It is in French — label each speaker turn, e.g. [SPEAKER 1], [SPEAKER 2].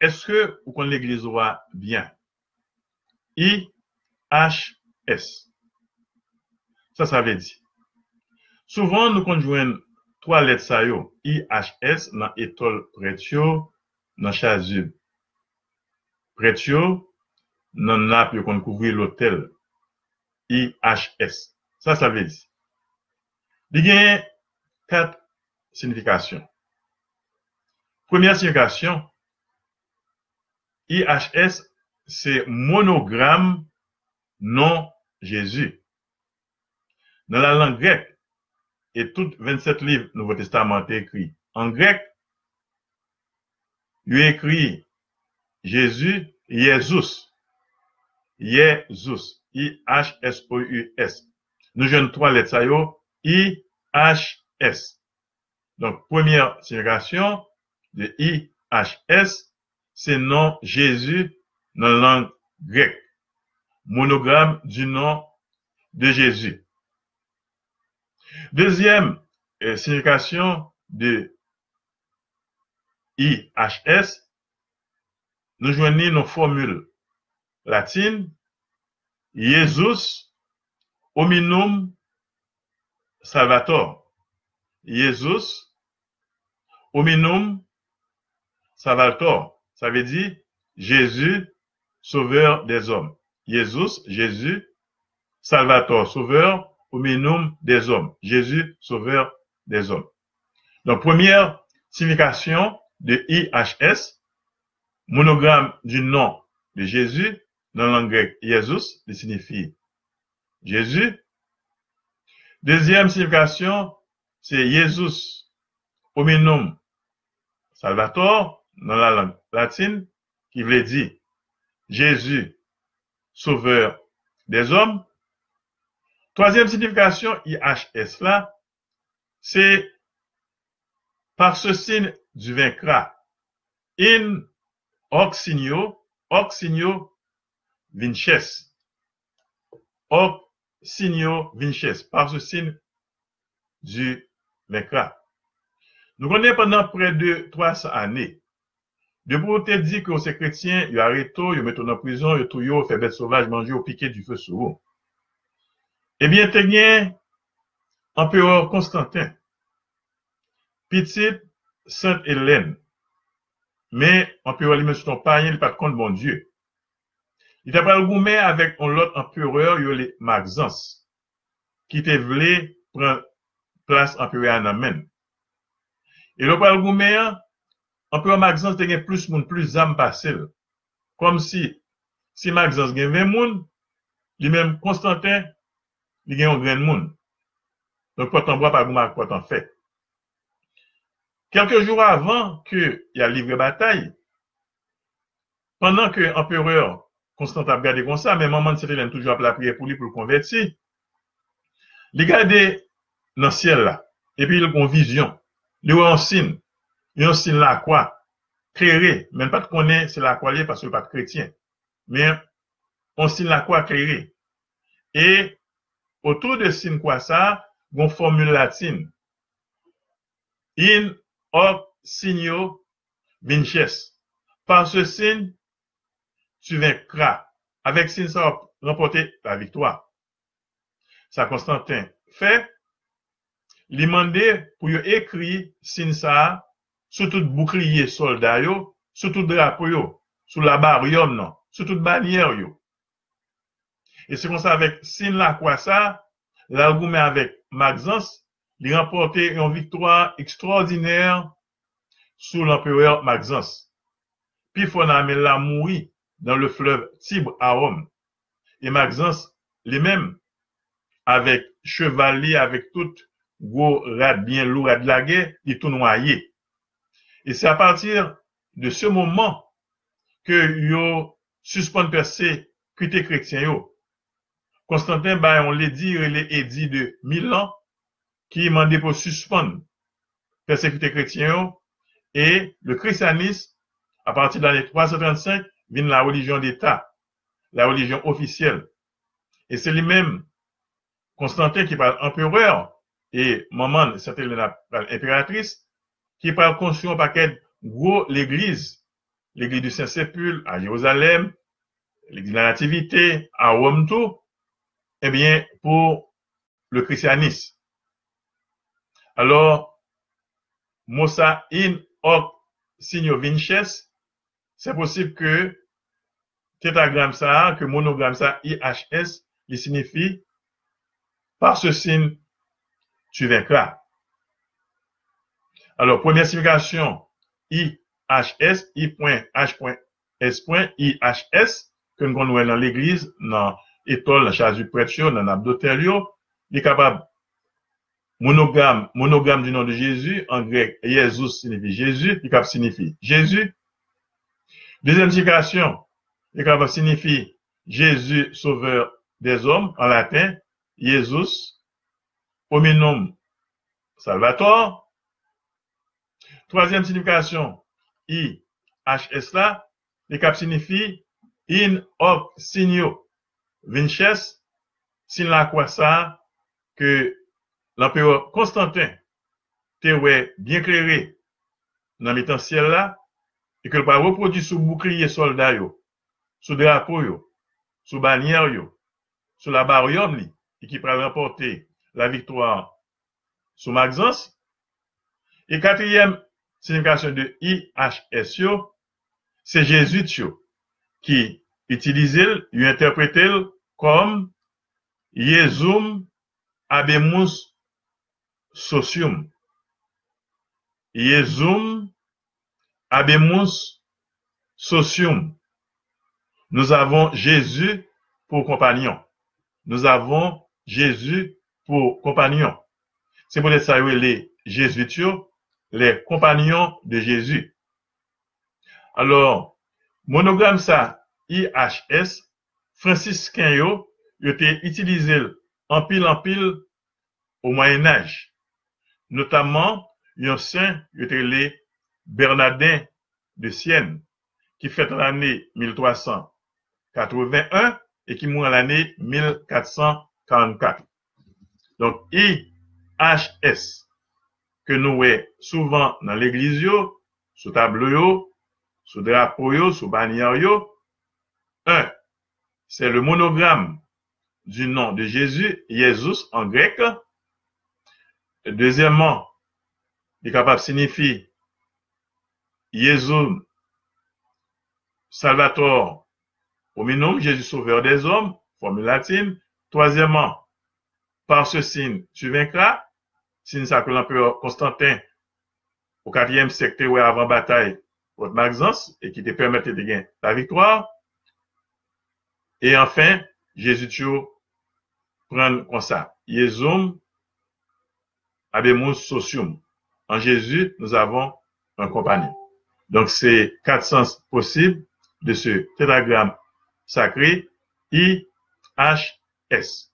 [SPEAKER 1] eske ou kon l'Eglise wa bien? I-H-S. Sa sa ve di. Souvan nou kon jwen 3 let sa yo. I-H-S nan etol pretyo nan chazub. Pretyo nan nap kouvri l'otel. I-H-S. Sa sa ve di. Di gen 4 signifikasyon. Premier signifikasyon, I-H-S se monogram non Jésus. Nan la lang grek, et tout 27 liv Nouveau Testament te ekri. En grek, yu ekri Jésus, Yezus. Yezus. I-H-S-O-U-S. Nou jen 3 let sayo, I-H-S. Donk, premier signifikasyon de I-H-S, se non Jésus nan lang grek. Monogram du nan de Jésus. Dezyem euh, signifikasyon de I-H-S, nou jwenni nou formule latine, Yezus hominum salvator. Yezus hominum salvator. Sa ve di, Jésus, sauveur des hommes. Jésus, Jésus, Salvator, sauveur, hominum des hommes. Jésus, sauveur des hommes. Donc, première signification de IHS, monogramme du nom de Jésus, dans la langue grecque, Jésus, qui signifie Jésus. Deuxième signification, c'est Jésus, hominum Salvator, dans la langue latine, qui veut dire Jésus, sauveur des hommes. Troisième signification, IHS là, c'est par ce signe du vaincra. In oxinio, oxinio vinces. Oxinio vinces, par ce signe du vaincra. Nous connaissons pendant près de 300 années De te di ki ou se kretien, yo areto, yo meto nan prizon, yo tou yo, febet sovaj, manjou, yo pike du fe sou. Ebyen te gen, Emperor Konstantin, pitit Saint Hélène, me, Emperor li men sou ton payen, li pat kont bon dieu. Li te pral goumen avèk on lot Emperor yo li Magzans, ki te vle pran plas Emperor Anamen. E lo pral goumen, Anpè an Magzans te gen plus moun, plus zam pasel. Kom si, si Magzans gen ven moun, li men Konstantin, li gen yon gren moun. Donk potan bwa pa gouman potan fe. Kelke joun avan ke y a livre batay, pandan ke Empereur Konstantin ap gade kon sa, men maman se te len toujou ap la priye pou li pou konverti, li gade nan siel la, epi li kon vizyon, li ou ansin, yon sin la kwa, krere, men pat konen se la kwa li, pasou pat kretien, men, yon sin la kwa krere, e, otou de sin kwa sa, gon formule latin, in, ok, sin yo, vinches, pan se sin, tu ven kra, avek sin sa, rempote la viktwa, sa Konstantin, fe, li mande, pou yo ekri, sin sa, sou tout boukliye solda yo, sou tout drapo yo, la bar yon nan, sou tout banyer yo. E se kon sa avek sin la kwa sa, la goume avek Magzans, li rempote yon viktwa ekstraordiner sou l'empereur Magzans. Pi fon amel la moui dan le flev Tibre a Rome. E Magzans li men, avek chevali, avek tout gwo rad bien lou rad lage, li tou noye. Et c'est à partir de ce moment que yo suspend percé kute chrétien yo. Constantin, ben, on l'a dit, il est dit de mille ans, qui m'a dit pour suspendre percé kute chrétien et le christianisme, à partir de l'année 335, vient la religion d'État, la religion officielle. Et c'est lui-même, Constantin, qui parle empereur, et maman, c'était l'impératrice, ki pral konsyon pa ket gwo l'Eglise, l'église du Saint-Sépulcre à Jérusalem, l'église de la Nativité à Rome tout, eh bien, pour le christianisme. Alors, Mosa in hoc signo vinces, c'est possible que tétragramme ça, que monogramme ça, IHS, il signifie par ce signe, tu vaincras. Alors, première signification, IHS, I.H.S. IHS, que nous connaissons dans l'église, dans l'étole, dans du prêtre, dans l'abdotel, il est capable monogramme, du nom de Jésus, en grec, Jésus signifie Jésus, il signifie Jésus. Deuxième signification, il signifie Jésus, sauveur des hommes, en latin, Jésus, hominum salvator. Troisième signification, I, H, S là, il signifie in hoc signo. Vinces, sin la quoi ça, que l'empereur Constantin te bien clairé dans le ciel là, et que le pas reproduit sous bouclier soldat yo, sous drapeau yo, sous bannière yo, sous la barrière et qui pourra remporter la victoire sous Maxence. Et quatrième signification de IHS c'est Jésus qui utilise, il interprète comme Yezum Abemus socium. Yezum abemus socium. Nous avons Jésus pour compagnon. Nous avons Jésus pour compagnon. C'est pour ça les jésuites, les compagnons de Jésus. Alors, monogramme ça, IHS, franciscain yo, été utilisé en pile en pile au Moyen Âge. Notamment, un saint, il Bernardin de Sienne, qui fait l'année 1381 et qui mourut l'année 1444. Donc, IHS, que nous voyons souvent dans l'église, sous tableau, sous drapeau, sous bannière, un, c'est le monogramme du nom de Jésus, Jésus en grec, Deuxièmement, il est capable de signifier Jésus Salvator hominum, Jésus sauveur des hommes, formule latine. Troisièmement, par ce signe, tu vaincras. Ça que l'empereur Constantin, au quatrième siècle, avant bataille contre Maxence, et qui te permettait de gagner la victoire. Et enfin, Jésus toujours prend comme ça. Jésus Abemus socium. En Jésus, nous avons un compagnon. Donc, c'est quatre sens possibles de ce tétragramme sacré IHS.